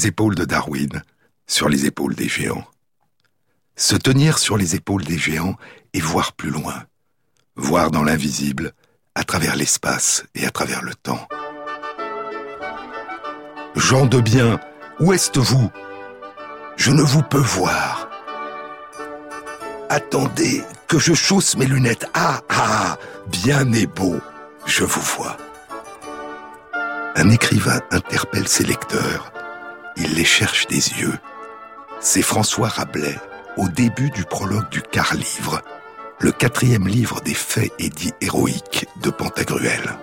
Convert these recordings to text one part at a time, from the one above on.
les épaules de Darwin, sur les épaules des géants. Se tenir sur les épaules des géants et voir plus loin. Voir dans l'invisible, à travers l'espace et à travers le temps. Jean de bien, où êtes-vous? Je ne vous peux voir. Attendez que je chausse mes lunettes. Ah, ah, bien et beau, je vous vois. Un écrivain interpelle ses lecteurs. Il les cherche des yeux. C'est François Rabelais, au début du prologue du quart livre, le quatrième livre des faits et dits héroïques de Pantagruel.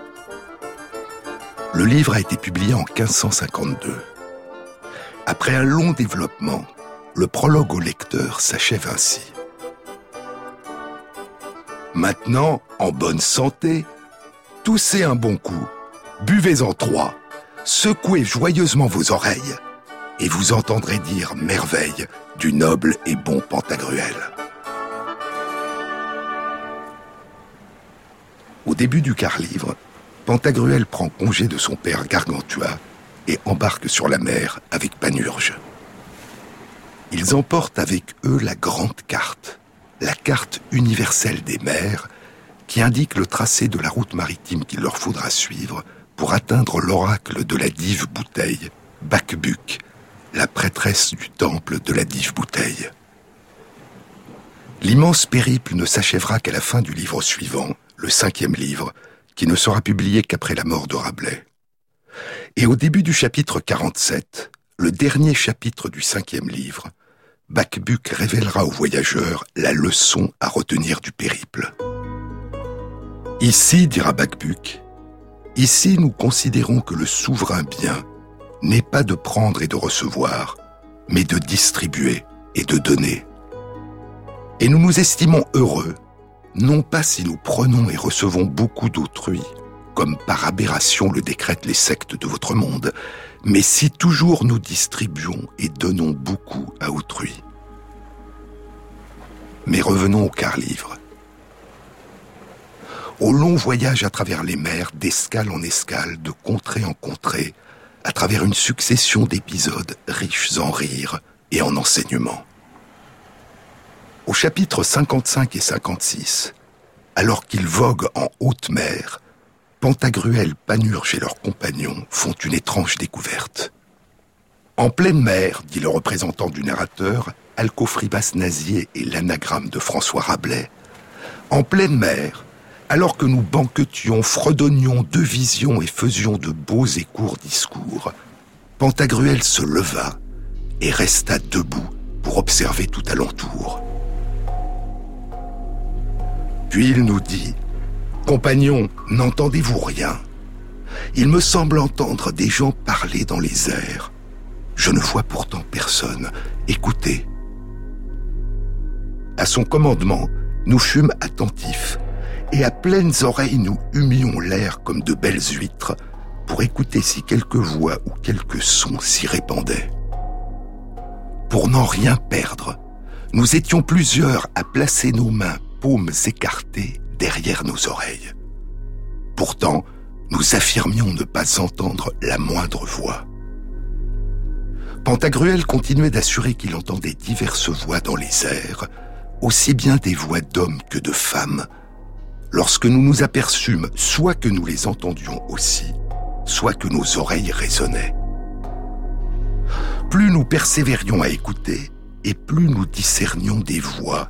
Le livre a été publié en 1552. Après un long développement, le prologue au lecteur s'achève ainsi. Maintenant, en bonne santé, toussez un bon coup, buvez-en trois, secouez joyeusement vos oreilles, et vous entendrez dire merveille du noble et bon Pantagruel. Au début du quart-livre, Pantagruel prend congé de son père Gargantua et embarque sur la mer avec Panurge. Ils emportent avec eux la grande carte, la carte universelle des mers, qui indique le tracé de la route maritime qu'il leur faudra suivre pour atteindre l'oracle de la dive bouteille, Bakbuk, la prêtresse du temple de la dive bouteille. L'immense périple ne s'achèvera qu'à la fin du livre suivant, le cinquième livre, qui ne sera publié qu'après la mort de Rabelais. Et au début du chapitre 47, le dernier chapitre du cinquième livre, Bakbuk révélera aux voyageurs la leçon à retenir du périple. Ici, dira Bakbuk, ici nous considérons que le souverain bien n'est pas de prendre et de recevoir, mais de distribuer et de donner. Et nous nous estimons heureux, non pas si nous prenons et recevons beaucoup d'autrui, comme par aberration le décrètent les sectes de votre monde, mais si toujours nous distribuons et donnons beaucoup à autrui. Mais revenons au quart livre. Au long voyage à travers les mers, d'escale en escale, de contrée en contrée, à travers une succession d'épisodes riches en rires et en enseignements. Au chapitre 55 et 56, alors qu'ils voguent en haute mer, Pantagruel, Panurge et leurs compagnons font une étrange découverte. En pleine mer, dit le représentant du narrateur, Alcofribas Nazier et l'anagramme de François Rabelais, en pleine mer, alors que nous banquetions, fredonnions de visions et faisions de beaux et courts discours, Pantagruel se leva et resta debout pour observer tout alentour. Puis il nous dit Compagnons, n'entendez-vous rien? Il me semble entendre des gens parler dans les airs. Je ne vois pourtant personne. Écoutez. À son commandement, nous fûmes attentifs, et à pleines oreilles nous humions l'air comme de belles huîtres pour écouter si quelques voix ou quelques sons s'y répandaient. Pour n'en rien perdre, nous étions plusieurs à placer nos mains, paumes écartées, derrière nos oreilles. Pourtant, nous affirmions ne pas entendre la moindre voix. Pantagruel continuait d'assurer qu'il entendait diverses voix dans les airs, aussi bien des voix d'hommes que de femmes, lorsque nous nous aperçûmes soit que nous les entendions aussi, soit que nos oreilles résonnaient. Plus nous persévérions à écouter, et plus nous discernions des voix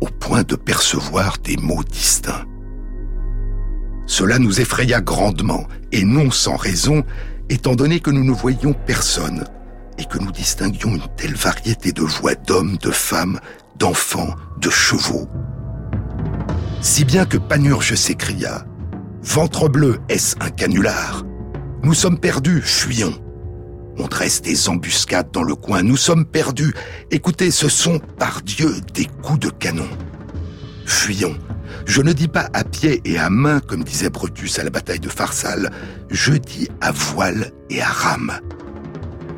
au point de percevoir des mots distincts. Cela nous effraya grandement, et non sans raison, étant donné que nous ne voyions personne, et que nous distinguions une telle variété de voix d'hommes, de femmes, d'enfants, de chevaux. Si bien que Panurge s'écria « Ventre bleu, est-ce un canular? Nous sommes perdus, fuyons !» On dresse des embuscades dans le coin. Nous sommes perdus. Écoutez, ce sont, par Dieu, des coups de canon. Fuyons. Je ne dis pas à pied et à main, comme disait Brutus à la bataille de Pharsale. Je dis à voile et à rame.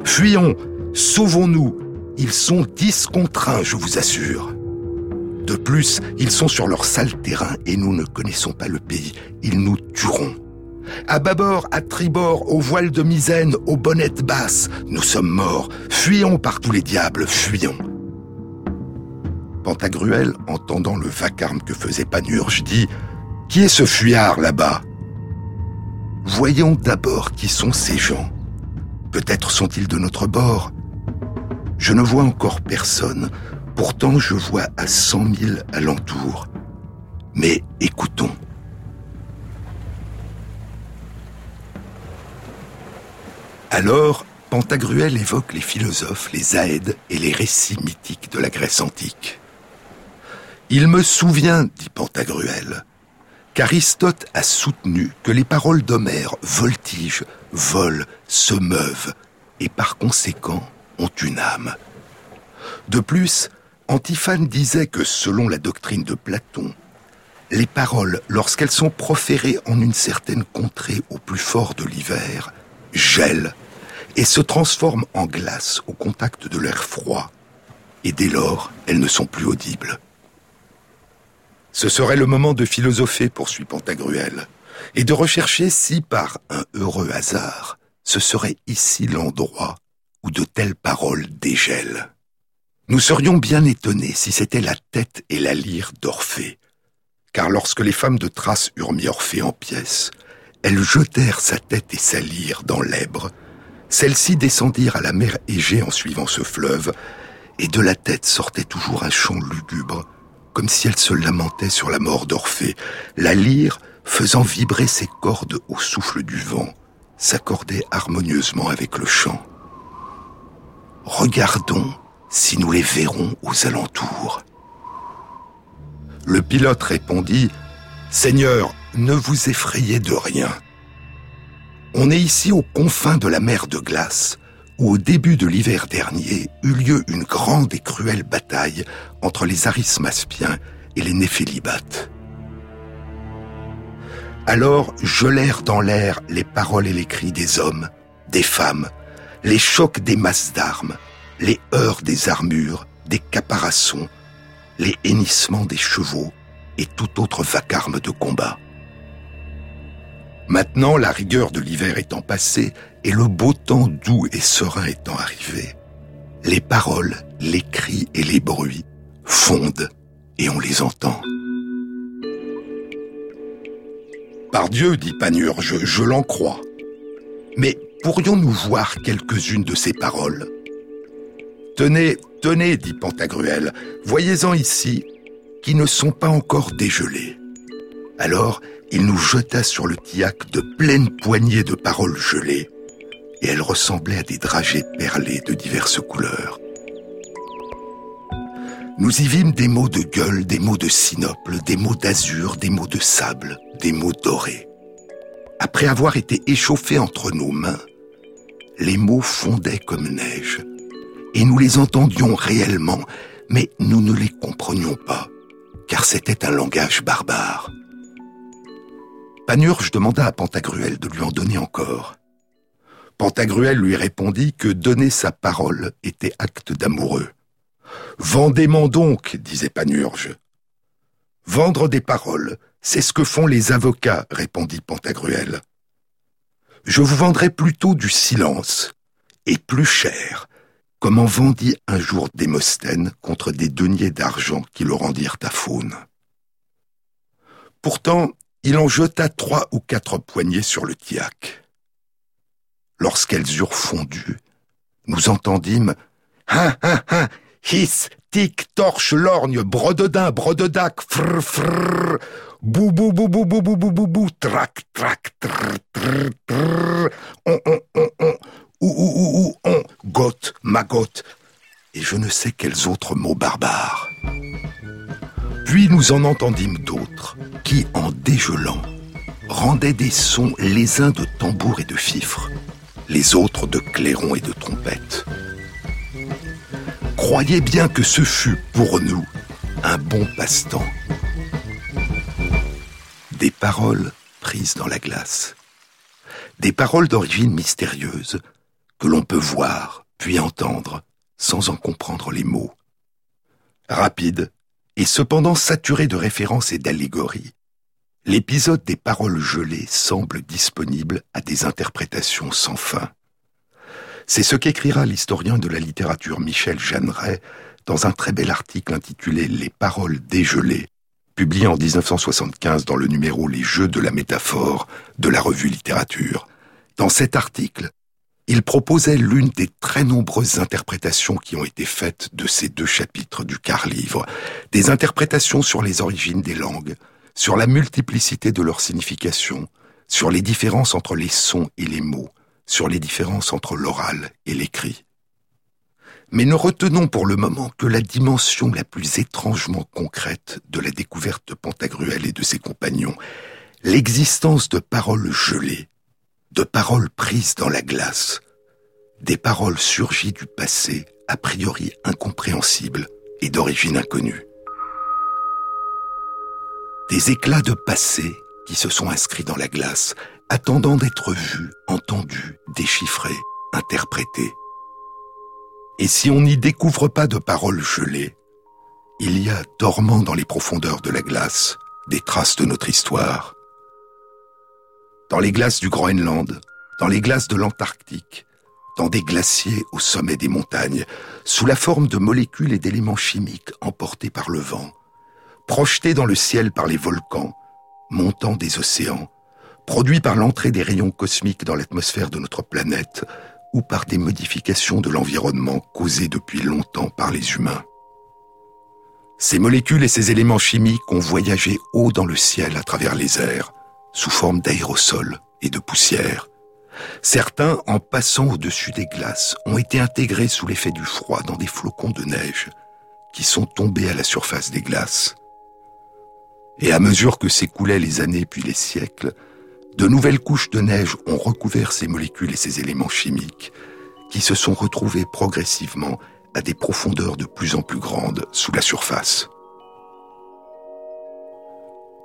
Fuyons. Sauvons-nous. Ils sont dix je vous assure. De plus, ils sont sur leur sale terrain et nous ne connaissons pas le pays. Ils nous tueront. À bâbord, à tribord, aux voiles de misaine, aux bonnettes basses, nous sommes morts. Fuyons par tous les diables, fuyons. Pantagruel, entendant le vacarme que faisait Panurge, dit Qui est ce fuyard là-bas? Voyons d'abord qui sont ces gens. Peut-être sont-ils de notre bord. Je ne vois encore personne, pourtant je vois à cent mille alentours. Mais écoutons. Alors, Pantagruel évoque les philosophes, les aèdes et les récits mythiques de la Grèce antique. Il me souvient, dit Pantagruel, qu'Aristote a soutenu que les paroles d'Homère voltigent, volent, se meuvent, et par conséquent ont une âme. De plus, Antiphane disait que selon la doctrine de Platon, les paroles, lorsqu'elles sont proférées en une certaine contrée au plus fort de l'hiver, gèlent et se transforment en glace au contact de l'air froid, et dès lors, elles ne sont plus audibles. Ce serait le moment de philosopher, poursuit Pantagruel, et de rechercher si, par un heureux hasard, ce serait ici l'endroit où de telles paroles dégèlent. Nous serions bien étonnés si c'était la tête et la lyre d'Orphée, car lorsque les femmes de Thrace eurent mis Orphée en pièces, elles jetèrent sa tête et sa lyre dans l'Èbre, celles-ci descendirent à la mer Égée en suivant ce fleuve, et de la tête sortait toujours un chant lugubre comme si elle se lamentait sur la mort d'Orphée. La lyre, faisant vibrer ses cordes au souffle du vent, s'accordait harmonieusement avec le chant. Regardons si nous les verrons aux alentours. Le pilote répondit, Seigneur, ne vous effrayez de rien. On est ici aux confins de la mer de glace où au début de l'hiver dernier eut lieu une grande et cruelle bataille entre les Arismaspiens et les Néphélibates. Alors gelèrent dans l'air les paroles et les cris des hommes, des femmes, les chocs des masses d'armes, les heurts des armures, des caparaçons, les hennissements des chevaux et tout autre vacarme de combat. Maintenant, la rigueur de l'hiver étant passée et le beau temps doux et serein étant arrivé, les paroles, les cris et les bruits fondent et on les entend. Par Dieu, dit Panurge, je l'en crois. Mais pourrions-nous voir quelques-unes de ces paroles? Tenez, tenez, dit Pantagruel, voyez-en ici, qui ne sont pas encore dégelées. Alors, il nous jeta sur le tillac de pleines poignées de paroles gelées, et elles ressemblaient à des dragées perlées de diverses couleurs. Nous y vîmes des mots de gueule, des mots de sinople, des mots d'azur, des mots de sable, des mots dorés. Après avoir été échauffés entre nos mains, les mots fondaient comme neige, et nous les entendions réellement, mais nous ne les comprenions pas, car c'était un langage barbare. Panurge demanda à Pantagruel de lui en donner encore. Pantagruel lui répondit que donner sa parole était acte d'amoureux. Vendez-m'en donc, disait Panurge. Vendre des paroles, c'est ce que font les avocats, répondit Pantagruel. Je vous vendrai plutôt du silence, et plus cher, comme en vendit un jour Démosthène contre des deniers d'argent qui le rendirent à faune? Pourtant, il en jeta trois ou quatre poignées sur le tillac. Lorsqu'elles eurent fondu, nous entendîmes Hein, hein, hein, hiss, tic, torche, lorgne, brodedin, brodedac, frr, frr, bou, bou, bou, bou, bou, bou, bou, bou, bou, trac, trac, trr, trr, trr, on, on, on, on, ou, ou, ou, on, goth, magotte, et je ne sais quels autres mots barbares. Puis nous en entendîmes d'autres qui, en dégelant, rendaient des sons les uns de tambour et de fifre, les autres de clairon et de trompette. Croyez bien que ce fut pour nous un bon passe-temps. Des paroles prises dans la glace. Des paroles d'origine mystérieuse que l'on peut voir puis entendre sans en comprendre les mots. Rapides, et cependant saturé de références et d'allégories, l'épisode des paroles gelées semble disponible à des interprétations sans fin. C'est ce qu'écrira l'historien de la littérature Michel Jeanneret dans un très bel article intitulé Les paroles dégelées, publié en 1975 dans le numéro Les Jeux de la métaphore de la revue Littérature. Dans cet article, il proposait l'une des très nombreuses interprétations qui ont été faites de ces deux chapitres du quart-livre, des interprétations sur les origines des langues, sur la multiplicité de leurs significations, sur les différences entre les sons et les mots, sur les différences entre l'oral et l'écrit. Mais ne retenons pour le moment que la dimension la plus étrangement concrète de la découverte de Pantagruel et de ses compagnons, l'existence de paroles gelées, de paroles prises dans la glace, des paroles surgies du passé, a priori incompréhensibles et d'origine inconnue. Des éclats de passé qui se sont inscrits dans la glace, attendant d'être vus, entendus, déchiffrés, interprétés. Et si on n'y découvre pas de paroles gelées, il y a, dormant dans les profondeurs de la glace, des traces de notre histoire. Dans les glaces du Groenland, dans les glaces de l'Antarctique, dans des glaciers au sommet des montagnes, sous la forme de molécules et d'éléments chimiques emportés par le vent, projetés dans le ciel par les volcans, montant des océans, produits par l'entrée des rayons cosmiques dans l'atmosphère de notre planète, ou par des modifications de l'environnement causées depuis longtemps par les humains. Ces molécules et ces éléments chimiques ont voyagé haut dans le ciel à travers les airs, sous forme d'aérosols et de poussière. Certains, en passant au-dessus des glaces, ont été intégrés sous l'effet du froid dans des flocons de neige qui sont tombés à la surface des glaces. Et à mesure que s'écoulaient les années puis les siècles, de nouvelles couches de neige ont recouvert ces molécules et ces éléments chimiques qui se sont retrouvés progressivement à des profondeurs de plus en plus grandes sous la surface.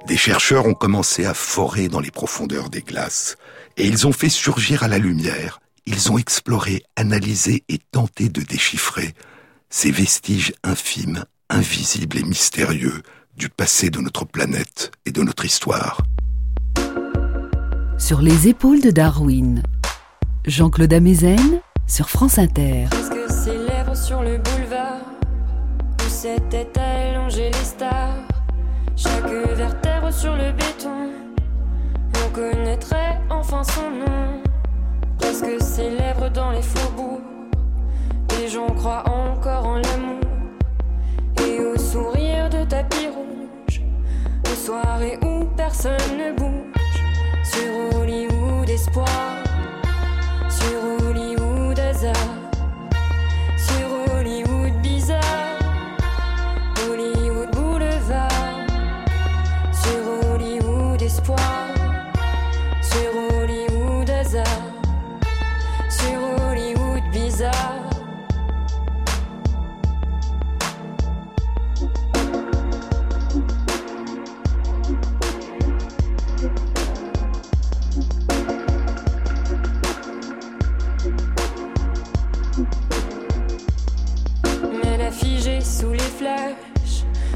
Des chercheurs ont commencé à forer dans les profondeurs des glaces et ils ont fait surgir à la lumière, ils ont exploré, analysé et tenté de déchiffrer ces vestiges infimes, invisibles et mystérieux du passé de notre planète et de notre histoire. Sur les épaules de Darwin, Jean-Claude Amezen sur France Inter. Est-ce que ses lèvres sur le boulevard Où c'était longer les stars Chaque vertèbre sur le béton. On connaîtrait enfin son nom. Est-ce que ses lèvres dans les faubourgs Les gens croient encore en l'amour. Et au sourire de tapis rouge Aux soirées où personne ne bouge. Sur Hollywood espoir, sur Hollywood hasard,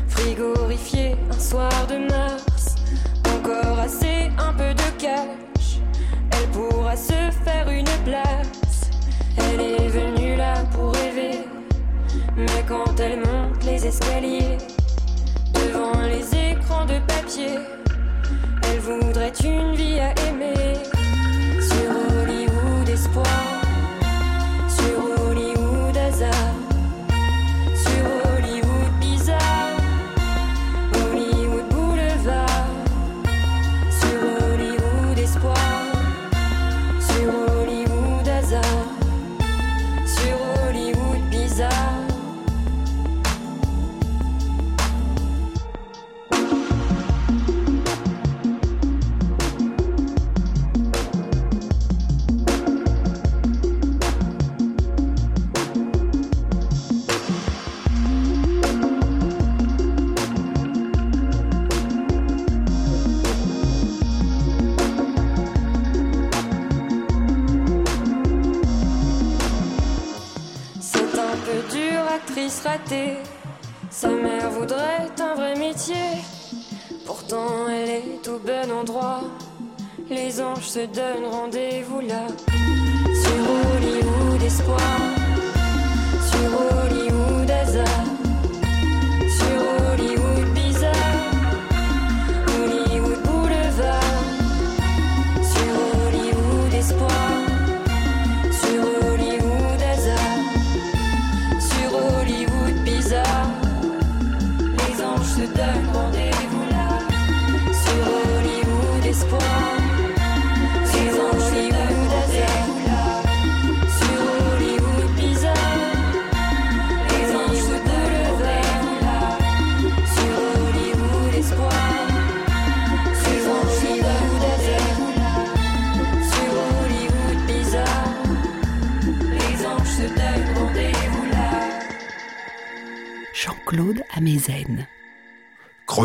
frigorifiée un soir de mars, encore assez un peu de cash, elle pourra se faire une place. Elle est venue là pour rêver, mais quand elle monte les escaliers, devant les écrans de papier, elle voudrait une vie à aimer.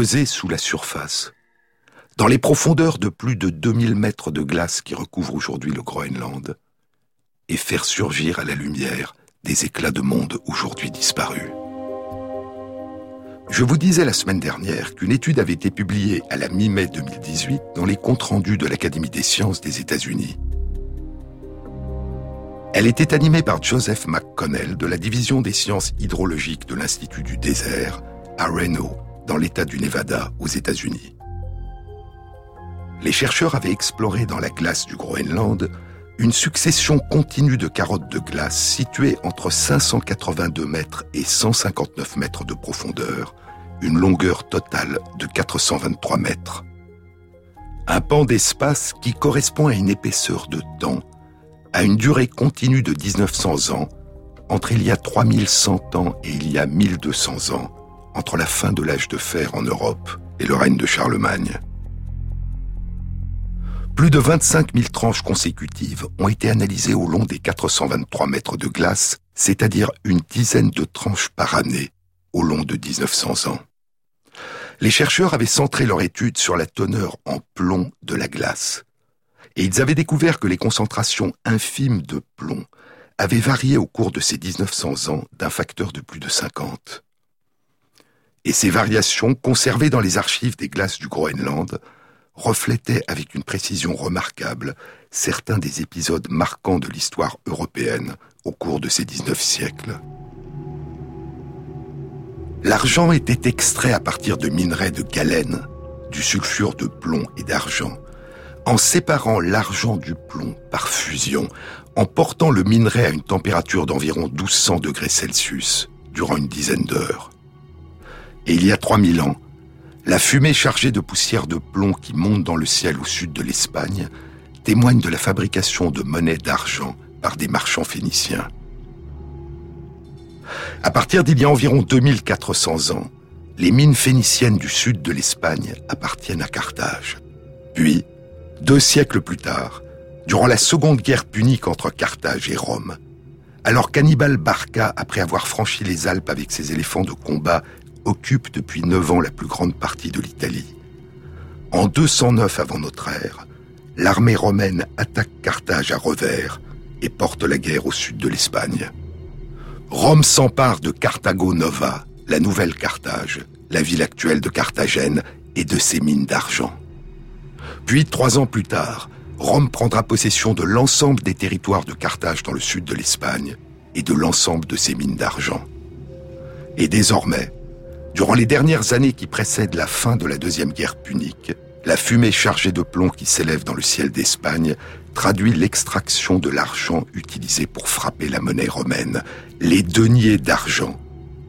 Sous la surface, dans les profondeurs de plus de 2000 mètres de glace qui recouvrent aujourd'hui le Groenland, et faire surgir à la lumière des éclats de monde aujourd'hui disparus. Je vous disais la semaine dernière qu'une étude avait été publiée à la mi-mai 2018 dans les comptes rendus de l'Académie des sciences des États-Unis. Elle était animée par Joseph McConnell de la division des sciences hydrologiques de l'Institut du désert à Reno, dans l'État du Nevada, aux États-Unis. Les chercheurs avaient exploré dans la glace du Groenland une succession continue de carottes de glace situées entre 582 mètres et 159 mètres de profondeur, une longueur totale de 423 mètres. Un pan d'espace qui correspond à une épaisseur de temps, à une durée continue de 1900 ans, entre il y a 3100 ans et il y a 1200 ans, entre la fin de l'âge de fer en Europe et le règne de Charlemagne. Plus de 25 000 tranches consécutives ont été analysées au long des 423 mètres de glace, c'est-à-dire une dizaine de tranches par année au long de 1900 ans. Les chercheurs avaient centré leur étude sur la teneur en plomb de la glace. Et ils avaient découvert que les concentrations infimes de plomb avaient varié au cours de ces 1900 ans d'un facteur de plus de 50. Et ces variations, conservées dans les archives des glaces du Groenland, reflétait avec une précision remarquable certains des épisodes marquants de l'histoire européenne au cours de ces 19 siècles. L'argent était extrait à partir de minerais de galène, du sulfure de plomb et d'argent, en séparant l'argent du plomb par fusion, en portant le minerai à une température d'environ 1200 degrés Celsius durant une dizaine d'heures. Et il y a 3000 ans, la fumée chargée de poussière de plomb qui monte dans le ciel au sud de l'Espagne témoigne de la fabrication de monnaies d'argent par des marchands phéniciens. À partir d'il y a environ 2400 ans, les mines phéniciennes du sud de l'Espagne appartiennent à Carthage. Puis, deux siècles plus tard, durant la seconde guerre punique entre Carthage et Rome, alors qu'Hannibal Barca, après avoir franchi les Alpes avec ses éléphants de combat, occupe depuis neuf ans la plus grande partie de l'Italie. En 209 avant notre ère, l'armée romaine attaque Carthage à revers et porte la guerre au sud de l'Espagne. Rome s'empare de Carthago Nova, la nouvelle Carthage, la ville actuelle de Carthagène et de ses mines d'argent. Puis, trois ans plus tard, Rome prendra possession de l'ensemble des territoires de Carthage dans le sud de l'Espagne et de l'ensemble de ses mines d'argent. Et désormais, durant les dernières années qui précèdent la fin de la Deuxième Guerre punique, la fumée chargée de plomb qui s'élève dans le ciel d'Espagne traduit l'extraction de l'argent utilisé pour frapper la monnaie romaine, les deniers d'argent,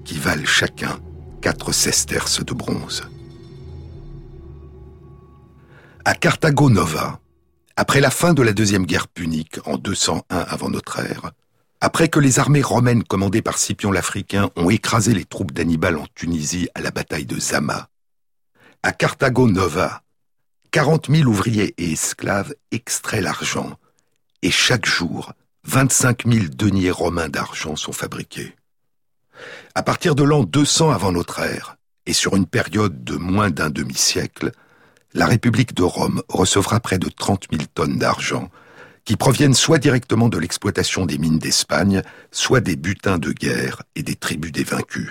qui valent chacun quatre sesterces de bronze. À Carthago Nova, après la fin de la Deuxième Guerre punique en 201 avant notre ère, après que les armées romaines commandées par Scipion l'Africain ont écrasé les troupes d'Hannibal en Tunisie à la bataille de Zama, à Carthago Nova, 40 000 ouvriers et esclaves extraient l'argent, et chaque jour, 25 000 deniers romains d'argent sont fabriqués. À partir de l'an 200 avant notre ère, et sur une période de moins d'un demi-siècle, la République de Rome recevra près de 30 000 tonnes d'argent, qui proviennent soit directement de l'exploitation des mines d'Espagne, soit des butins de guerre et des tribus des vaincus.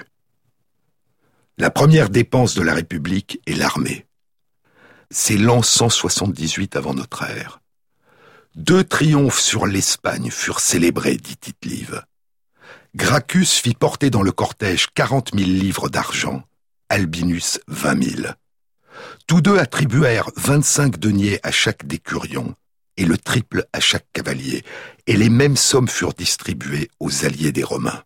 La première dépense de la République est l'armée. c'est l'an 178 avant notre ère. Deux triomphes sur l'Espagne furent célébrés, dit Tite-Live. Gracchus fit porter dans le cortège quarante mille livres d'argent, Albinus vingt mille. Tous deux attribuèrent vingt-cinq deniers à chaque décurion et le triple à chaque cavalier, et les mêmes sommes furent distribuées aux alliés des Romains.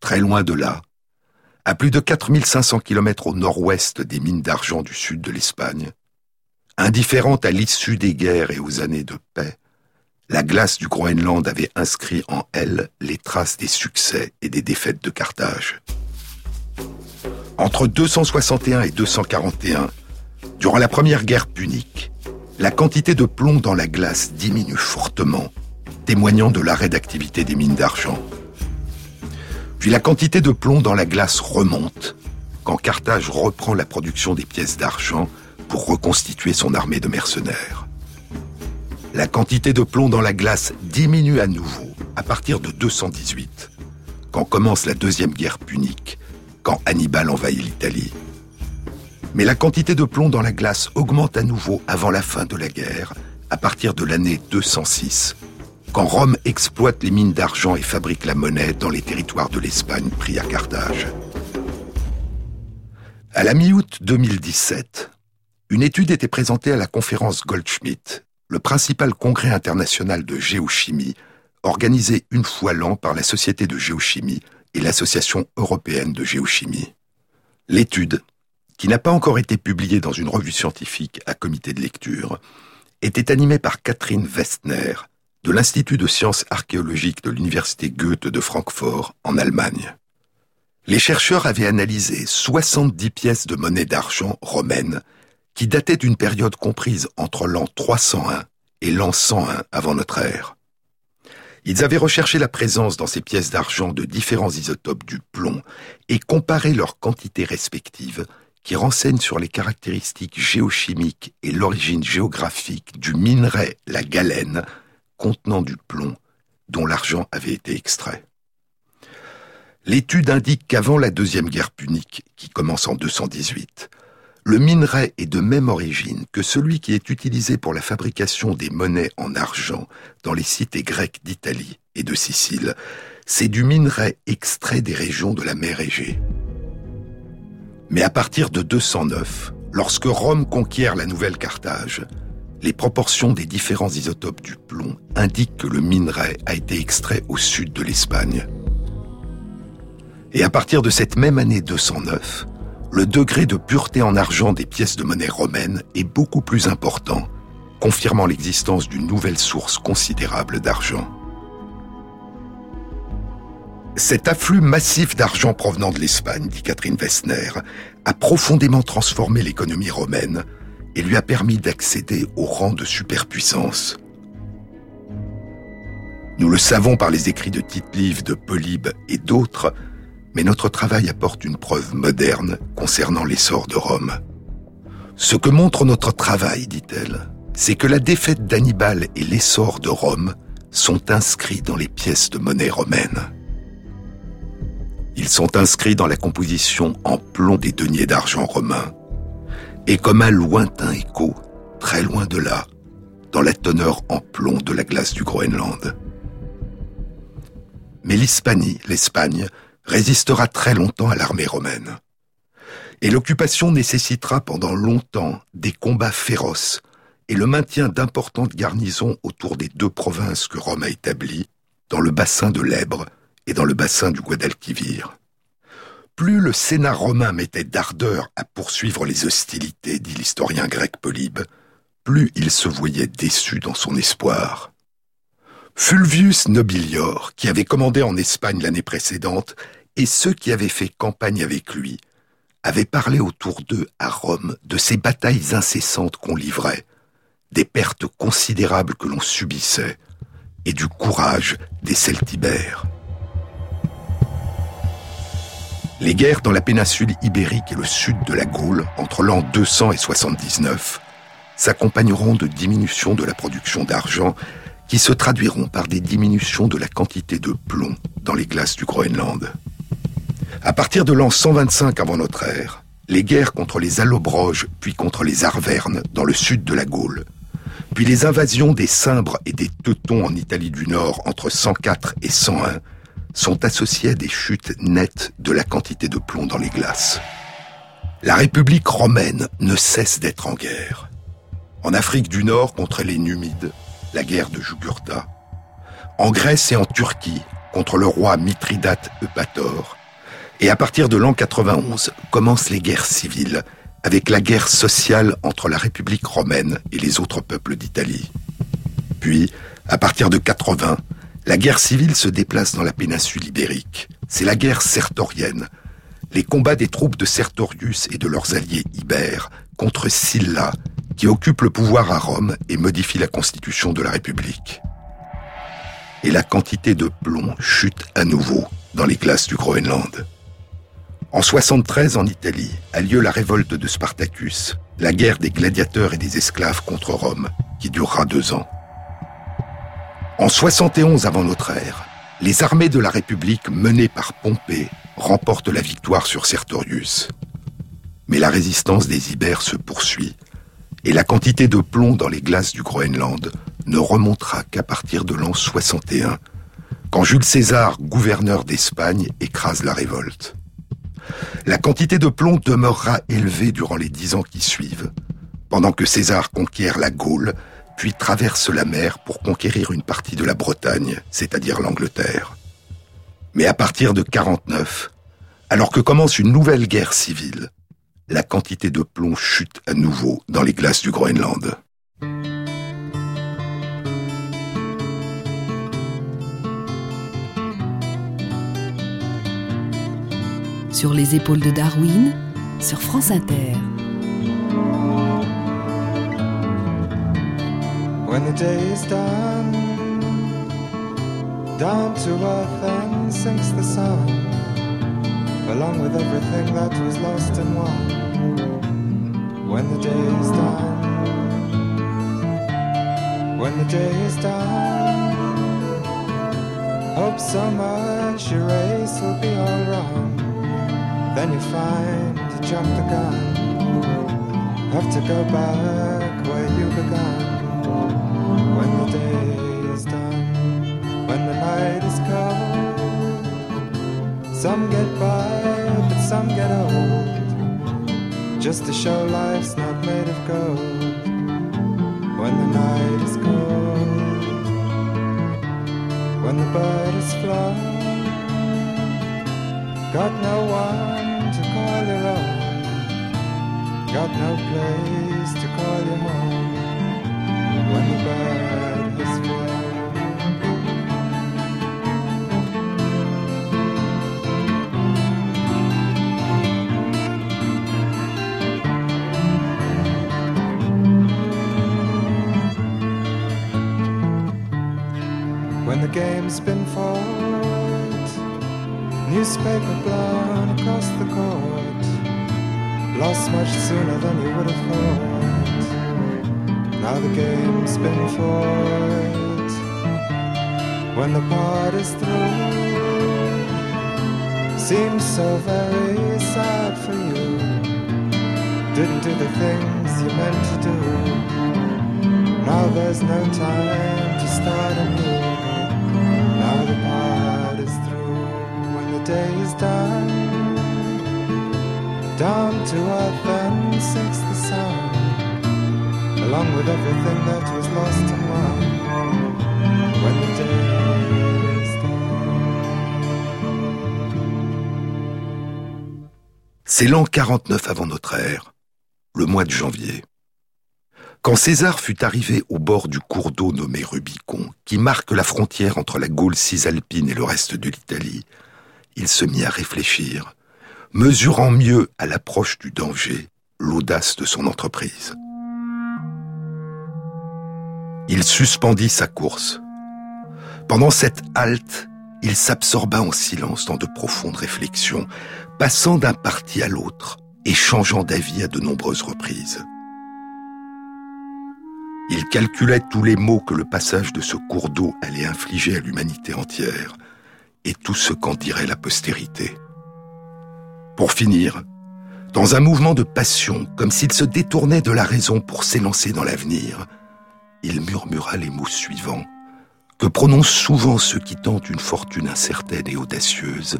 Très loin de là, à plus de 4500 kilomètres au nord-ouest des mines d'argent du sud de l'Espagne, indifférente à l'issue des guerres et aux années de paix, la glace du Groenland avait inscrit en elle les traces des succès et des défaites de Carthage. Entre 261 et 241, durant la première guerre punique, la quantité de plomb dans la glace diminue fortement, témoignant de l'arrêt d'activité des mines d'argent. Puis la quantité de plomb dans la glace remonte quand Carthage reprend la production des pièces d'argent pour reconstituer son armée de mercenaires. La quantité de plomb dans la glace diminue à nouveau à partir de 218, quand commence la deuxième guerre punique, quand Hannibal envahit l'Italie. Mais la quantité de plomb dans la glace augmente à nouveau avant la fin de la guerre, à partir de l'année 206, quand Rome exploite les mines d'argent et fabrique la monnaie dans les territoires de l'Espagne pris à Carthage. À la mi-août 2017, une étude était présentée à la conférence Goldschmidt, le principal congrès international de géochimie, organisé une fois l'an par la Société de géochimie et l'Association européenne de géochimie. L'étude, qui n'a pas encore été publiée dans une revue scientifique à comité de lecture, était animée par Catherine Westner, de l'Institut de sciences archéologiques de l'Université Goethe de Francfort, en Allemagne. Les chercheurs avaient analysé 70 pièces de monnaie d'argent romaine qui dataient d'une période comprise entre l'an 301 et l'an 101 avant notre ère. Ils avaient recherché la présence dans ces pièces d'argent de différents isotopes du plomb et comparé leurs quantités respectives qui renseignent sur les caractéristiques géochimiques et l'origine géographique du minerai la galène contenant du plomb dont l'argent avait été extrait. L'étude indique qu'avant la Deuxième Guerre punique, qui commence en 218, le minerai est de même origine que celui qui est utilisé pour la fabrication des monnaies en argent dans les cités grecques d'Italie et de Sicile. C'est du minerai extrait des régions de la mer Égée. Mais à partir de 209, lorsque Rome conquiert la nouvelle Carthage, les proportions des différents isotopes du plomb indiquent que le minerai a été extrait au sud de l'Espagne. Et à partir de cette même année 209, le degré de pureté en argent des pièces de monnaie romaines est beaucoup plus important, confirmant l'existence d'une nouvelle source considérable d'argent. Cet afflux massif d'argent provenant de l'Espagne, dit Catherine Wessner, a profondément transformé l'économie romaine et lui a permis d'accéder au rang de superpuissance. Nous le savons par les écrits de Tite-Live, de Polybe et d'autres, mais notre travail apporte une preuve moderne concernant l'essor de Rome. Ce que montre notre travail, dit-elle, c'est que la défaite d'Hannibal et l'essor de Rome sont inscrits dans les pièces de monnaie romaine. Ils sont inscrits dans la composition en plomb des deniers d'argent romains, et comme un lointain écho, très loin de là, dans la teneur en plomb de la glace du Groenland. Mais l'Hispanie, l'Espagne, résistera très longtemps à l'armée romaine. Et l'occupation nécessitera pendant longtemps des combats féroces et le maintien d'importantes garnisons autour des deux provinces que Rome a établies, dans le bassin de l'Ebre et dans le bassin du Guadalquivir. Plus le Sénat romain mettait d'ardeur à poursuivre les hostilités, dit l'historien grec Polybe, plus il se voyait déçu dans son espoir. Fulvius Nobilior, qui avait commandé en Espagne l'année précédente, et ceux qui avaient fait campagne avec lui, avaient parlé autour d'eux à Rome de ces batailles incessantes qu'on livrait, des pertes considérables que l'on subissait, et du courage des Celtibères. Les guerres dans la péninsule ibérique et le sud de la Gaule, entre l'an 200 et 79, s'accompagneront de diminutions de la production d'argent qui se traduiront par des diminutions de la quantité de plomb dans les glaces du Groenland. À partir de l'an 125 avant notre ère, les guerres contre les Allobroges puis contre les Arvernes dans le sud de la Gaule, puis les invasions des Cimbres et des Teutons en Italie du Nord entre 104 et 101 sont associées à des chutes nettes de la quantité de plomb dans les glaces. La République romaine ne cesse d'être en guerre. En Afrique du Nord contre les Numides, la guerre de Jugurtha. En Grèce et en Turquie contre le roi Mithridate Eupator. Et à partir de l'an 91 commencent les guerres civiles, avec la guerre sociale entre la République romaine et les autres peuples d'Italie. Puis, à partir de 80, la guerre civile se déplace dans la péninsule ibérique. C'est la guerre sertorienne, les combats des troupes de Sertorius et de leurs alliés ibères contre Sylla, qui occupe le pouvoir à Rome et modifie la constitution de la République. Et la quantité de plomb chute à nouveau dans les glaces du Groenland. En 73, en Italie, a lieu la révolte de Spartacus, la guerre des gladiateurs et des esclaves contre Rome, qui durera deux ans. En 71 avant notre ère, les armées de la République menées par Pompée remportent la victoire sur Sertorius. Mais la résistance des Ibères se poursuit, et la quantité de plomb dans les glaces du Groenland ne remontera qu'à partir de l'an 61, quand Jules César, gouverneur d'Espagne, écrase la révolte. La quantité de plomb demeurera élevée durant les dix ans qui suivent, pendant que César conquiert la Gaule puis traverse la mer pour conquérir une partie de la Bretagne, c'est-à-dire l'Angleterre. Mais à partir de 49, alors que commence une nouvelle guerre civile, la quantité de plomb chute à nouveau dans les glaces du Groenland. Sur les épaules de Darwin, sur France Inter. When the day is done. Down to earth and sinks the sun, along with everything that was lost and won. When the day is done, when the day is done, hope so much your race will be all wrong. Then you find you jumped the gun, have to go back where you began day is done, when the night is cold. Some get by, but some get old. Just to show life's not made of gold. When the night is cold, when the bird is flown, got no one to call your own, got no place to call your home when the bird game's been fought, newspaper blown across the court, lost much sooner than you would have thought. Now the game's been fought. When the part is through, seems so very sad for you. Didn't do the things you meant to do. Now there's no time to start anew. C'est l'an 49 avant notre ère, le mois de janvier. Quand César fut arrivé au bord du cours d'eau nommé Rubicon, qui marque la frontière entre la Gaule cisalpine et le reste de l'Italie, il se mit à réfléchir, mesurant mieux à l'approche du danger l'audace de son entreprise. Il suspendit sa course. Pendant cette halte, il s'absorba en silence dans de profondes réflexions, passant d'un parti à l'autre et changeant d'avis à de nombreuses reprises. Il calculait tous les maux que le passage de ce cours d'eau allait infliger à l'humanité entière et tout ce qu'en dirait la postérité. Pour finir, Dans un mouvement de passion, comme s'il se détournait de la raison pour s'élancer dans l'avenir, il murmura les mots suivants, que prononcent souvent ceux qui tentent une fortune incertaine et audacieuse,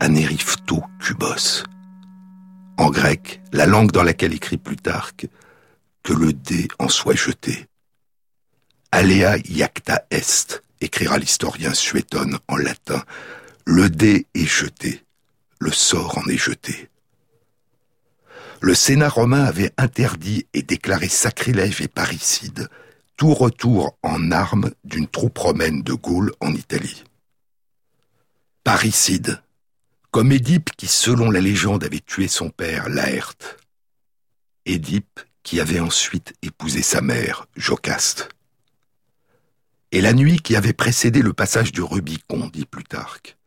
anerifto kubos. En grec, la langue dans laquelle écrit Plutarque, que le dé en soit jeté. Alea iacta est, écrira l'historien Suétone en latin. Le dé est jeté, le sort en est jeté. Le Sénat romain avait interdit et déclaré sacrilège et parricide tout retour en armes d'une troupe romaine de Gaule en Italie. Parricide, comme Édipe qui, selon la légende, avait tué son père, Laerte. Édipe qui avait ensuite épousé sa mère, Jocaste. Et la nuit qui avait précédé le passage du Rubicon, dit Plutarque.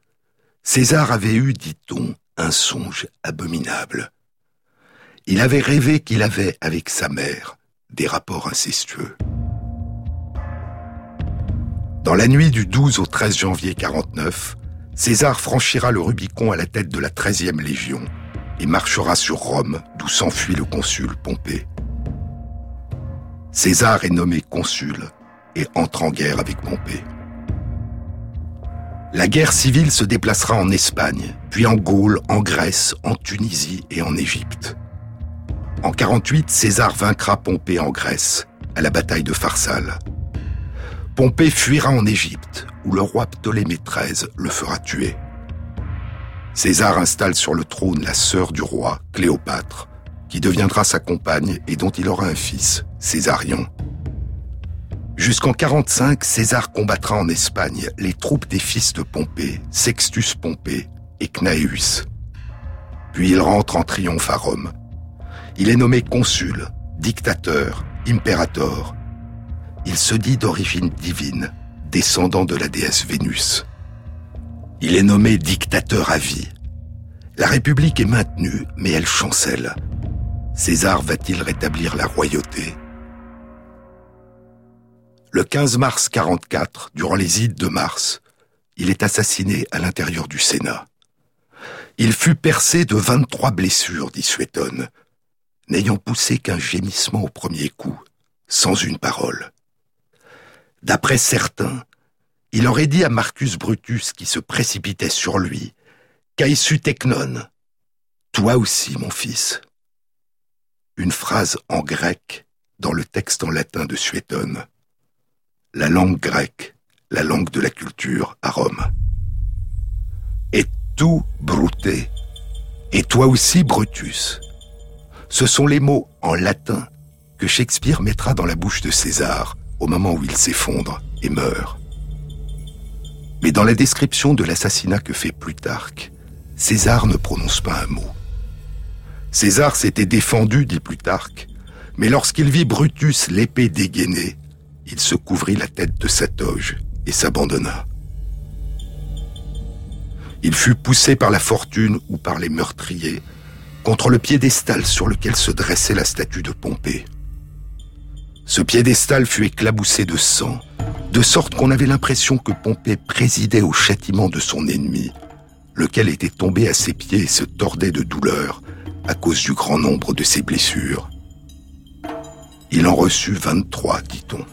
César avait eu, dit-on, un songe abominable. Il avait rêvé qu'il avait, avec sa mère, des rapports incestueux. Dans la nuit du 12 au 13 janvier 49, César franchira le Rubicon à la tête de la 13e Légion et marchera sur Rome, d'où s'enfuit le consul Pompée. César est nommé consul et entre en guerre avec Pompée. La guerre civile se déplacera en Espagne, puis en Gaule, en Grèce, en Tunisie et en Égypte. En 48, César vaincra Pompée en Grèce, à la bataille de Pharsale. Pompée fuira en Égypte, où le roi Ptolémée XIII le fera tuer. César installe sur le trône la sœur du roi, Cléopâtre, qui deviendra sa compagne et dont il aura un fils, Césarion. Jusqu'en 45, César combattra en Espagne les troupes des fils de Pompée, Sextus Pompée et Cnaeus. Puis il rentre en triomphe à Rome. Il est nommé consul, dictateur, impérator, il se dit d'origine divine, descendant de la déesse Vénus. Il est nommé dictateur à vie. La République est maintenue, mais elle chancelle. César va-t-il rétablir la royauté? Le 15 mars 44, durant les ides de mars, il est assassiné à l'intérieur du Sénat. Il fut percé de 23 blessures, dit Suétone, n'ayant poussé qu'un gémissement au premier coup, sans une parole. D'après certains, il aurait dit à Marcus Brutus qui se précipitait sur lui, Caesu technon, toi aussi mon fils. Une phrase en grec dans le texte en latin de Suétone. La langue grecque, la langue de la culture à Rome. Et tout bruté, et toi aussi Brutus. Ce sont les mots en latin que Shakespeare mettra dans la bouche de César au moment où il s'effondre et meurt. Mais dans la description de l'assassinat que fait Plutarque, César ne prononce pas un mot. César s'était défendu, dit Plutarque, mais lorsqu'il vit Brutus l'épée dégainée, il se couvrit la tête de sa toge et s'abandonna. Il fut poussé par la fortune ou par les meurtriers contre le piédestal sur lequel se dressait la statue de Pompée. Ce piédestal fut éclaboussé de sang, de sorte qu'on avait l'impression que Pompée présidait au châtiment de son ennemi, lequel était tombé à ses pieds et se tordait de douleur à cause du grand nombre de ses blessures. Il en reçut 23, dit-on.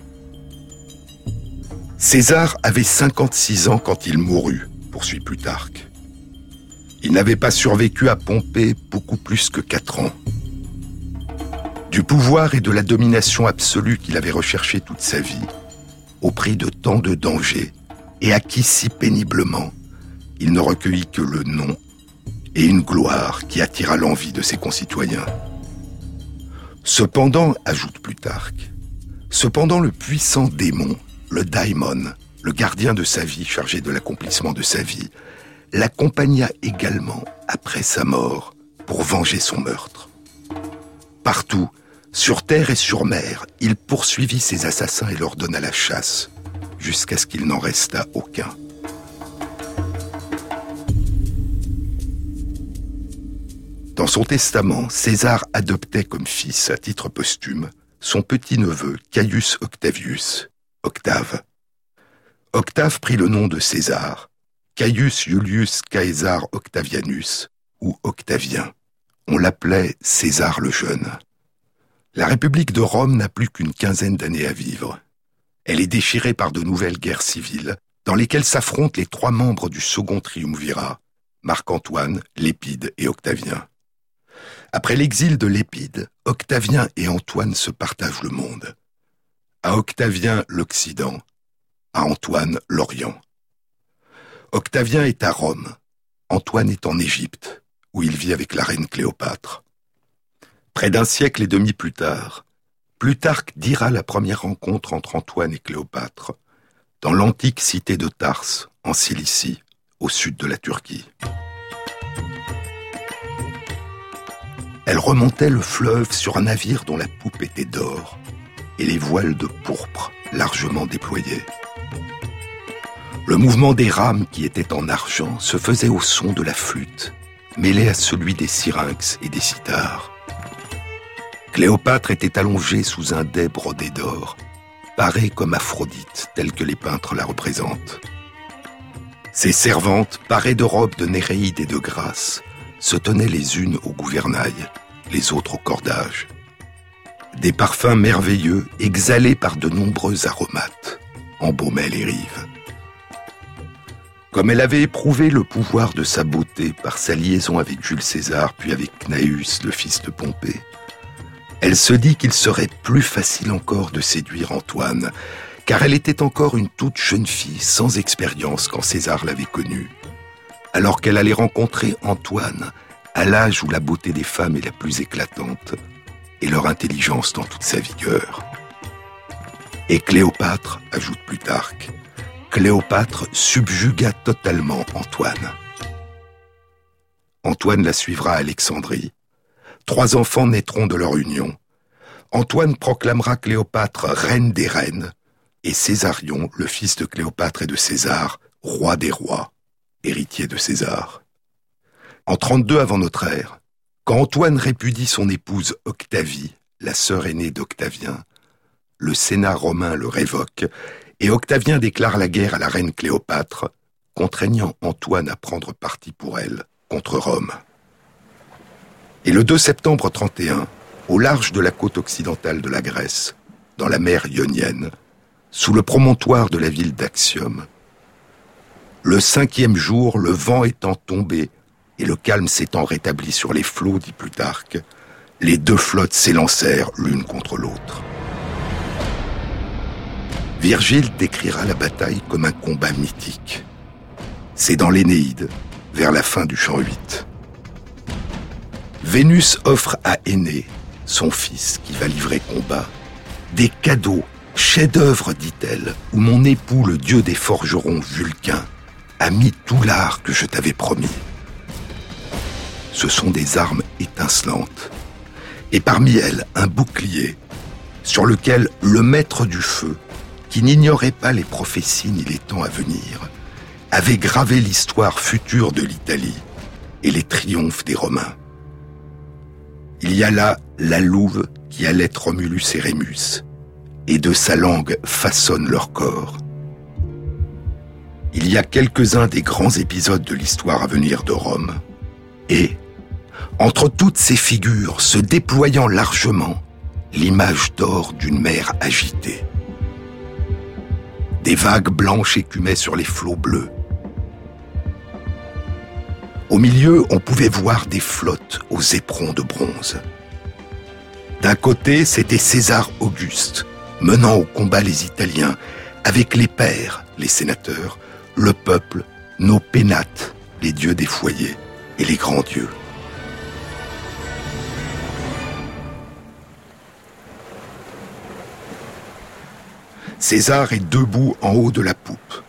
César avait 56 ans quand il mourut, poursuit Plutarque. Il n'avait pas survécu à Pompée beaucoup plus que quatre ans du pouvoir et de la domination absolue qu'il avait recherché toute sa vie, au prix de tant de dangers, et acquis si péniblement, il ne recueillit que le nom et une gloire qui attira l'envie de ses concitoyens. Cependant, ajoute Plutarque, cependant le puissant démon, le daimon, le gardien de sa vie chargé de l'accomplissement de sa vie, l'accompagna également après sa mort pour venger son meurtre. Partout, sur terre et sur mer, il poursuivit ses assassins et leur donna la chasse, jusqu'à ce qu'il n'en restât aucun. Dans son testament, César adoptait comme fils, à titre posthume, son petit-neveu Caius Octavius, Octave. Octave prit le nom de César, Caius Iulius Caesar Octavianus, ou Octavien, On l'appelait César le Jeune. La République de Rome n'a plus qu'une quinzaine d'années à vivre. Elle est déchirée par de nouvelles guerres civiles, dans lesquelles s'affrontent les trois membres du second triumvirat, Marc-Antoine, Lépide et Octavien. Après l'exil de Lépide, Octavien et Antoine se partagent le monde. À Octavien l'Occident, à Antoine l'Orient. Octavien est à Rome, Antoine est en Égypte, où il vit avec la reine Cléopâtre. Près d'un siècle et demi plus tard, Plutarque dira la première rencontre entre Antoine et Cléopâtre, dans l'antique cité de Tarse, en Cilicie, au sud de la Turquie. Elle remontait le fleuve sur un navire dont la poupe était d'or et les voiles de pourpre largement déployées. Le mouvement des rames qui étaient en argent se faisait au son de la flûte, mêlé à celui des syrinx et des cithars. Cléopâtre était allongée sous un dais brodé d'or, parée comme Aphrodite, telle que les peintres la représentent. Ses servantes, parées de robes de Néréide et de grâce, se tenaient les unes au gouvernail, les autres au cordage. Des parfums merveilleux, exhalés par de nombreux aromates, embaumaient les rives. Comme elle avait éprouvé le pouvoir de sa beauté par sa liaison avec Jules César puis avec Cnaeus, le fils de Pompée, elle se dit qu'il serait plus facile encore de séduire Antoine, car elle était encore une toute jeune fille sans expérience quand César l'avait connue, alors qu'elle allait rencontrer Antoine à l'âge où la beauté des femmes est la plus éclatante et leur intelligence dans toute sa vigueur. Et Cléopâtre, ajoute Plutarque, Cléopâtre subjugua totalement Antoine. Antoine la suivra à Alexandrie. Trois enfants naîtront de leur union. Antoine proclamera Cléopâtre reine des reines et Césarion, le fils de Cléopâtre et de César, roi des rois, héritier de César. En 32 avant notre ère, quand Antoine répudie son épouse Octavie, la sœur aînée d'Octavien, le Sénat romain le révoque et Octavien déclare la guerre à la reine Cléopâtre, contraignant Antoine à prendre parti pour elle contre Rome. Et le 2 septembre 31, au large de la côte occidentale de la Grèce, dans la mer Ionienne, sous le promontoire de la ville d'Axium, le cinquième jour, le vent étant tombé et le calme s'étant rétabli sur les flots, dit Plutarque, les deux flottes s'élancèrent l'une contre l'autre. Virgile décrira la bataille comme un combat mythique. C'est dans l'Énéide, vers la fin du chant 8. Vénus offre à Aîné, son fils qui va livrer combat, des cadeaux, chefs-d'œuvre, dit-elle, où mon époux, le dieu des forgerons Vulcain, a mis tout l'art que je t'avais promis. Ce sont des armes étincelantes, et parmi elles un bouclier, sur lequel le maître du feu, qui n'ignorait pas les prophéties ni les temps à venir, avait gravé l'histoire future de l'Italie et les triomphes des Romains. Il y a là la louve qui allait Romulus et Rémus, et de sa langue façonne leur corps. Il y a quelques-uns des grands épisodes de l'histoire à venir de Rome, et, entre toutes ces figures se déployant largement, l'image d'or d'une mer agitée. Des vagues blanches écumaient sur les flots bleus. Au milieu, on pouvait voir des flottes aux éperons de bronze. D'un côté, c'était César Auguste, menant au combat les Italiens, avec les pères, les sénateurs, le peuple, nos pénates, les dieux des foyers et les grands dieux. César est debout en haut de la poupe.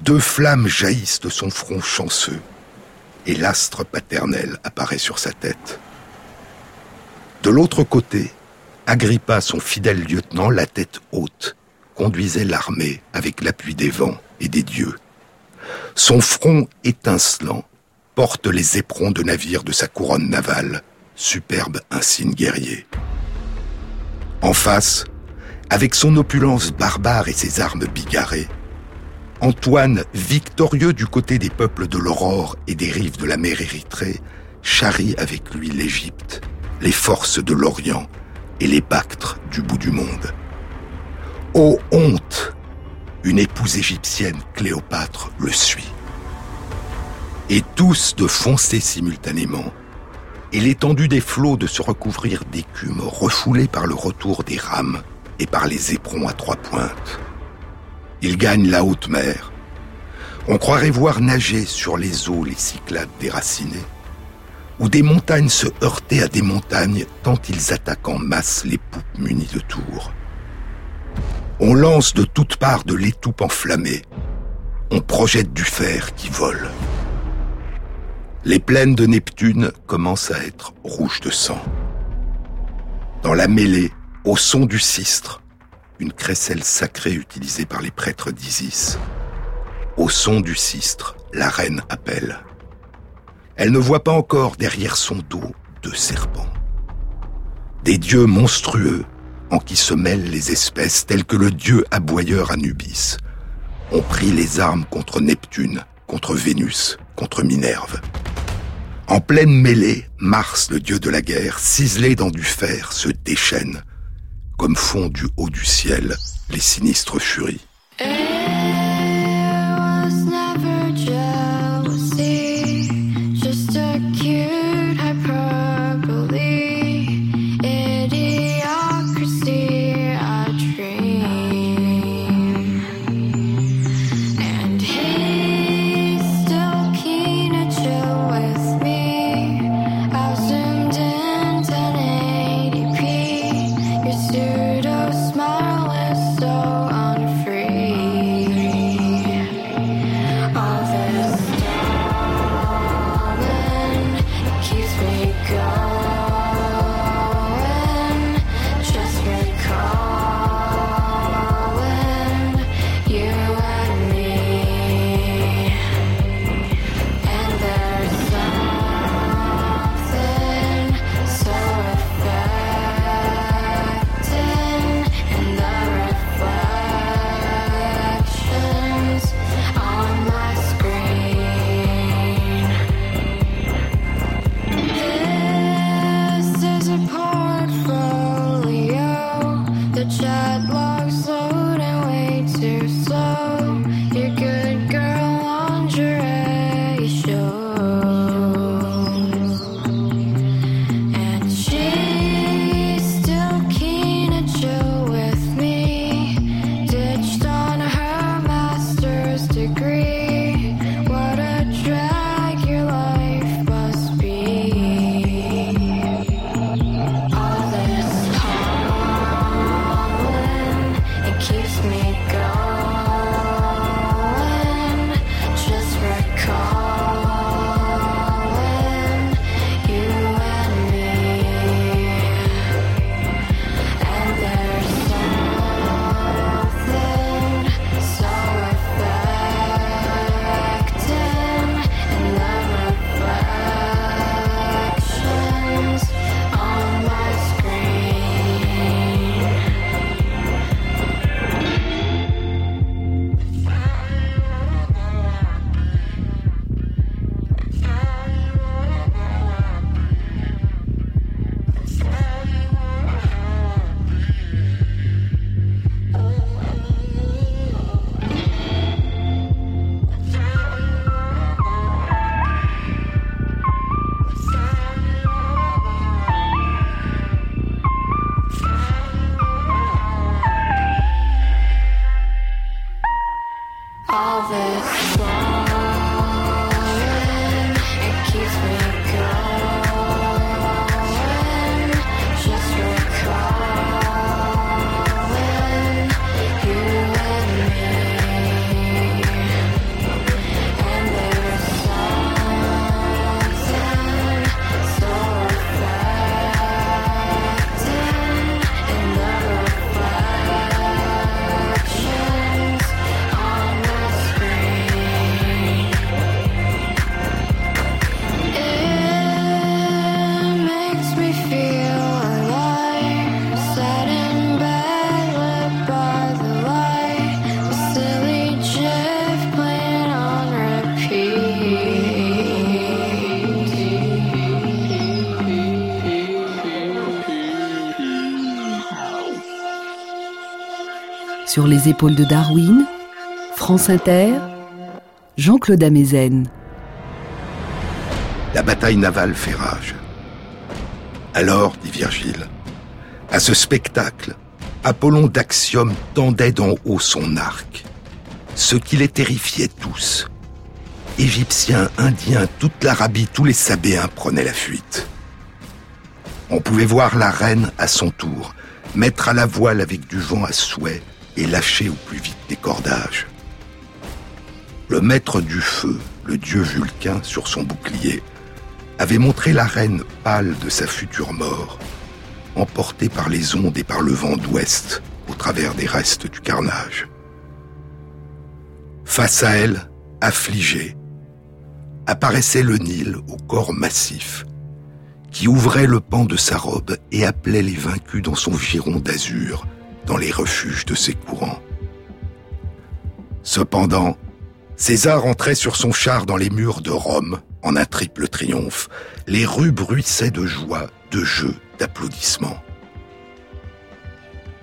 Deux flammes jaillissent de son front chanceux, et l'astre paternel apparaît sur sa tête. De l'autre côté, Agrippa, son fidèle lieutenant, la tête haute, conduisait l'armée avec l'appui des vents et des dieux. Son front étincelant porte les éperons de navires de sa couronne navale, superbe insigne guerrier. En face, avec son opulence barbare et ses armes bigarrées, Antoine, victorieux du côté des peuples de l'aurore et des rives de la mer Érythrée, charrie avec lui l'Égypte, les forces de l'Orient et les Bactres du bout du monde. Ô honte Une épouse égyptienne, Cléopâtre, le suit. Et tous de foncer simultanément, et l'étendue des flots de se recouvrir d'écume refoulée par le retour des rames et par les éperons à trois pointes. Ils gagnent la haute mer. On croirait voir nager sur les eaux les cyclades déracinées, ou des montagnes se heurter à des montagnes tant ils attaquent en masse les poupes munies de tours. On lance de toutes parts de l'étoupe enflammée. On projette du fer qui vole. Les plaines de Neptune commencent à être rouges de sang. Dans la mêlée, au son du sistre, une crécelle sacrée utilisée par les prêtres d'Isis. Au son du sistre, la reine appelle. Elle ne voit pas encore derrière son dos deux serpents. Des dieux monstrueux en qui se mêlent les espèces telles que le dieu aboyeur Anubis ont pris les armes contre Neptune, contre Vénus, contre Minerve. En pleine mêlée, Mars, le dieu de la guerre, ciselé dans du fer, se déchaîne, comme font du haut du ciel les sinistres furies. Sur les épaules de Darwin, France Inter, Jean-Claude Amezen. La bataille navale fait rage. Alors, dit Virgile, à ce spectacle, Apollon d'Axiome tendait d'en haut son arc, ce qui les terrifiait tous. Égyptiens, Indiens, toute l'Arabie, tous les Sabéens prenaient la fuite. On pouvait voir la reine à son tour, mettre à la voile avec du vent à souhait et lâcher au plus vite des cordages. Le maître du feu, le dieu Vulcain, sur son bouclier, avait montré la reine pâle de sa future mort, emportée par les ondes et par le vent d'ouest au travers des restes du carnage. Face à elle, affligée, apparaissait le Nil au corps massif, qui ouvrait le pan de sa robe et appelait les vaincus dans son giron d'azur, dans les refuges de ses courants. Cependant, César entrait sur son char dans les murs de Rome en un triple triomphe. Les rues bruissaient de joie, de jeux, d'applaudissements.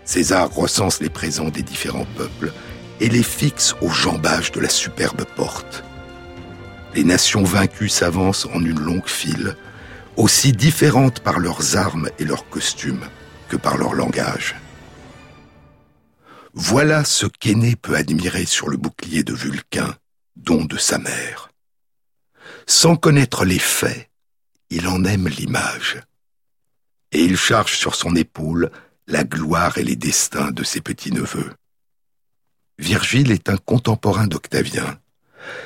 César recense les présents des différents peuples et les fixe au jambage de la superbe porte. Les nations vaincues s'avancent en une longue file, aussi différentes par leurs armes et leurs costumes que par leur langage. Voilà ce qu'Aîné peut admirer sur le bouclier de Vulcain, don de sa mère. Sans connaître les faits, il en aime l'image. Et il charge sur son épaule la gloire et les destins de ses petits-neveux. Virgile est un contemporain d'Octavien,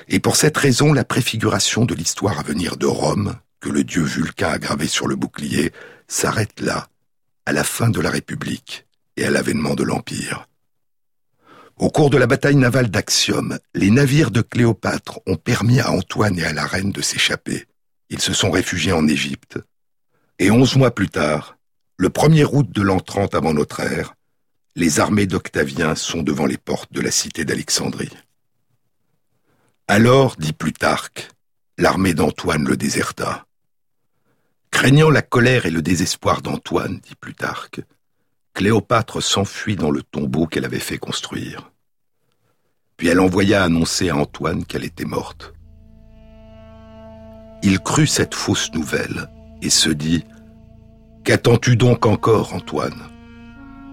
et pour cette raison la préfiguration de l'histoire à venir de Rome que le dieu Vulcain a gravé sur le bouclier s'arrête là, à la fin de la République et à l'avènement de l'Empire. Au cours de la bataille navale d'Axiom, les navires de Cléopâtre ont permis à Antoine et à la reine de s'échapper. Ils se sont réfugiés en Égypte. Et onze mois plus tard, le 1er août de l'an 30 avant notre ère, les armées d'Octavien sont devant les portes de la cité d'Alexandrie. Alors, dit Plutarque, l'armée d'Antoine le déserta. Craignant la colère et le désespoir d'Antoine, dit Plutarque, Cléopâtre s'enfuit dans le tombeau qu'elle avait fait construire. Puis elle envoya annoncer à Antoine qu'elle était morte. Il crut cette fausse nouvelle et se dit Qu'attends-tu donc encore, Antoine?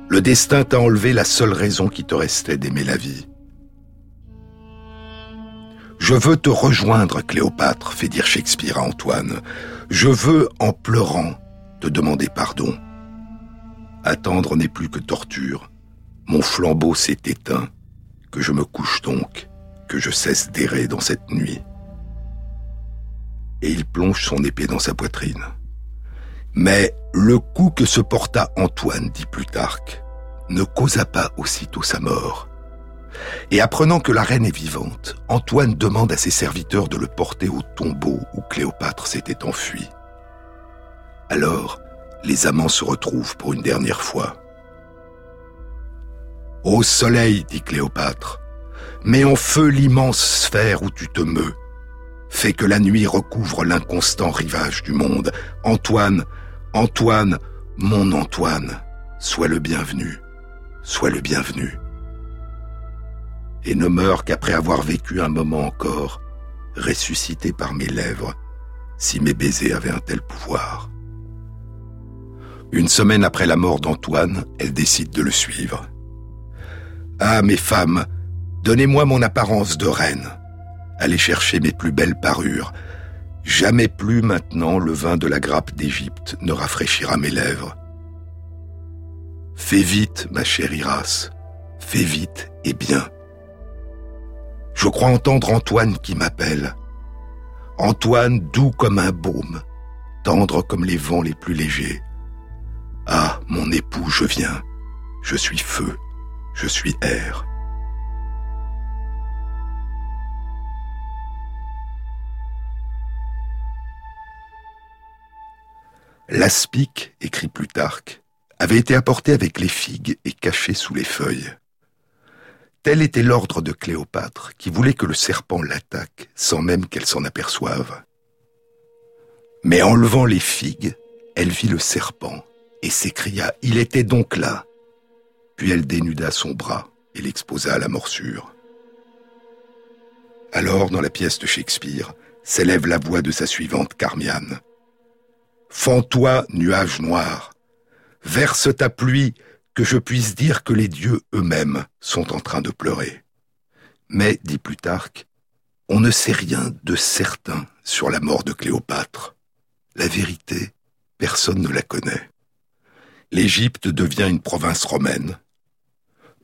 Le destin t'a enlevé la seule raison qui te restait d'aimer la vie. Je veux te rejoindre, Cléopâtre, fait dire Shakespeare à Antoine. Je veux, en pleurant, te demander pardon. Attendre n'est plus que torture. Mon flambeau s'est éteint. Que je me couche donc, que je cesse d'errer dans cette nuit. Et il plonge son épée dans sa poitrine. Mais le coup que se porta Antoine, dit Plutarque, ne causa pas aussitôt sa mort. Et apprenant que la reine est vivante, Antoine demande à ses serviteurs de le porter au tombeau où Cléopâtre s'était enfuie. Alors, les amants se retrouvent pour une dernière fois. Ô soleil, dit Cléopâtre, mets en feu l'immense sphère où tu te meus. Fais que la nuit recouvre l'inconstant rivage du monde. Antoine, Antoine, mon Antoine, sois le bienvenu, sois le bienvenu et ne meurt qu'après avoir vécu un moment encore, ressuscité par mes lèvres, si mes baisers avaient un tel pouvoir. Une semaine après la mort d'Antoine, elle décide de le suivre. Ah, mes femmes, donnez-moi mon apparence de reine. Allez chercher mes plus belles parures. Jamais plus maintenant le vin de la grappe d'Égypte ne rafraîchira mes lèvres. Fais vite, ma chère Iras, fais vite et bien. Je crois entendre Antoine qui m'appelle. Antoine doux comme un baume, tendre comme les vents les plus légers. Ah, mon époux, je viens. Je suis feu, je suis air. L'aspic, écrit Plutarque, avait été apporté avec les figues et caché sous les feuilles. Tel était l'ordre de Cléopâtre, qui voulait que le serpent l'attaque sans même qu'elle s'en aperçoive. Mais en levant les figues, elle vit le serpent et s'écria ⁇ Il était donc là !⁇ Puis elle dénuda son bras et l'exposa à la morsure. Alors, dans la pièce de Shakespeare, s'élève la voix de sa suivante, Carmian. Fends-toi, nuage noir, verse ta pluie, que je puisse dire que les dieux eux-mêmes sont en train de pleurer. Mais, dit Plutarque, on ne sait rien de certain sur la mort de Cléopâtre. La vérité, personne ne la connaît. L'Égypte devient une province romaine.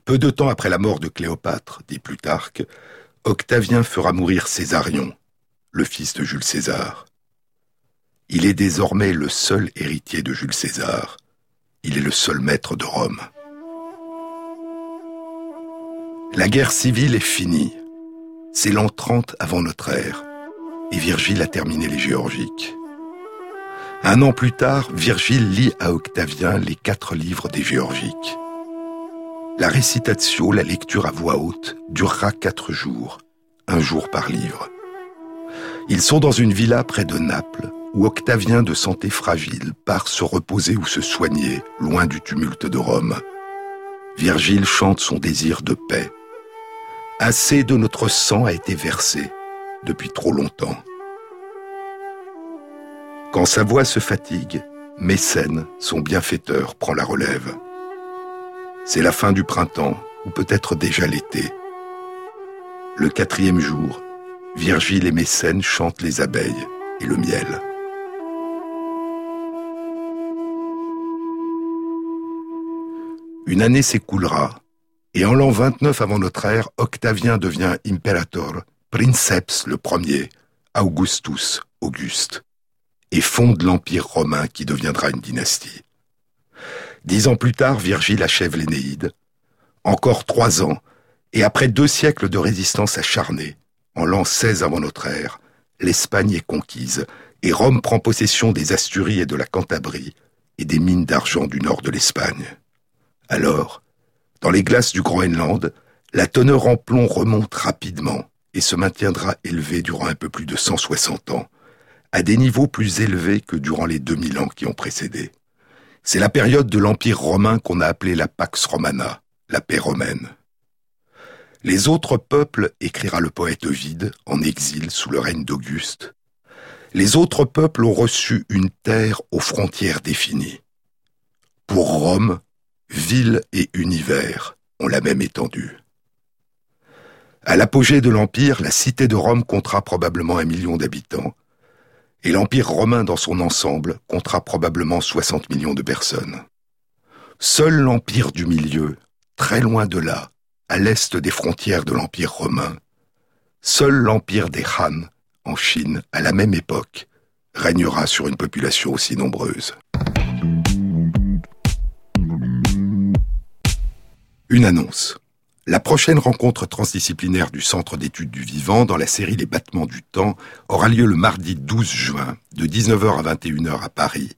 Peu de temps après la mort de Cléopâtre, dit Plutarque, Octavien fera mourir Césarion, le fils de Jules César. Il est désormais le seul héritier de Jules César. Il est le seul maître de Rome. La guerre civile est finie. C'est l'an 30 avant notre ère, et Virgile a terminé les Géorgiques. Un an plus tard, Virgile lit à Octavien les quatre livres des Géorgiques. La récitatio, la lecture à voix haute, durera quatre jours, un jour par livre. Ils sont dans une villa près de Naples, où Octavien de santé fragile part se reposer ou se soigner, loin du tumulte de Rome. Virgile chante son désir de paix. Assez de notre sang a été versé depuis trop longtemps. Quand sa voix se fatigue, Mécène, son bienfaiteur, prend la relève. C'est la fin du printemps, ou peut-être déjà l'été. Le quatrième jour, Virgile et Mécène chantent les abeilles et le miel. Une année s'écoulera, et en l'an 29 avant notre ère, Octavien devient imperator, princeps le premier, Augustus, Auguste et fonde l'Empire romain qui deviendra une dynastie. Dix ans plus tard, Virgile achève l'Énéide. Encore trois ans, et après deux siècles de résistance acharnée, en l'an 16 avant notre ère, l'Espagne est conquise, et Rome prend possession des Asturies et de la Cantabrie, et des mines d'argent du nord de l'Espagne. Alors, dans les glaces du Groenland, la teneur en plomb remonte rapidement et se maintiendra élevée durant un peu plus de 160 ans, à des niveaux plus élevés que durant les 2000 ans qui ont précédé. C'est la période de l'Empire romain qu'on a appelée la Pax Romana, la paix romaine. Les autres peuples, écrira le poète Ovide, en exil sous le règne d'Auguste, les autres peuples ont reçu une terre aux frontières définies. Pour Rome, ville et univers ont la même étendue. À l'apogée de l'Empire, la cité de Rome comptera probablement un million d'habitants, et l'Empire romain dans son ensemble comptera probablement 60 millions de personnes. Seul l'Empire du Milieu, très loin de là, à l'est des frontières de l'Empire romain, seul l'Empire des Han, en Chine, à la même époque, régnera sur une population aussi nombreuse. Une annonce. La prochaine rencontre transdisciplinaire du Centre d'études du vivant dans la série Les battements du temps aura lieu le mardi 12 juin de 19h à 21h à Paris.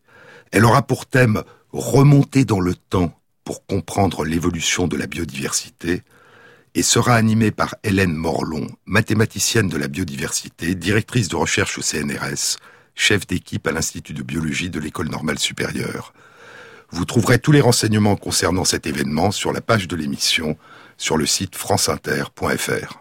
Elle aura pour thème Remonter dans le temps pour comprendre l'évolution de la biodiversité et sera animée par Hélène Morlon, mathématicienne de la biodiversité, directrice de recherche au CNRS, chef d'équipe à l'Institut de biologie de l'École normale supérieure. Vous trouverez tous les renseignements concernant cet événement sur la page de l'émission sur le site franceinter.fr.